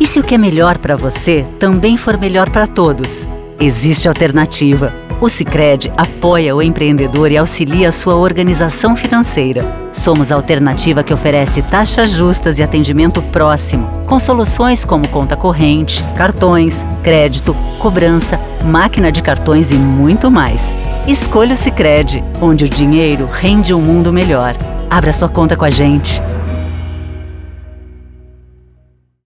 E se o que é melhor para você também for melhor para todos? Existe alternativa. O Sicredi apoia o empreendedor e auxilia a sua organização financeira. Somos a alternativa que oferece taxas justas e atendimento próximo, com soluções como conta corrente, cartões, crédito, cobrança, máquina de cartões e muito mais. Escolha o Sicredi, onde o dinheiro rende um mundo melhor. Abra sua conta com a gente.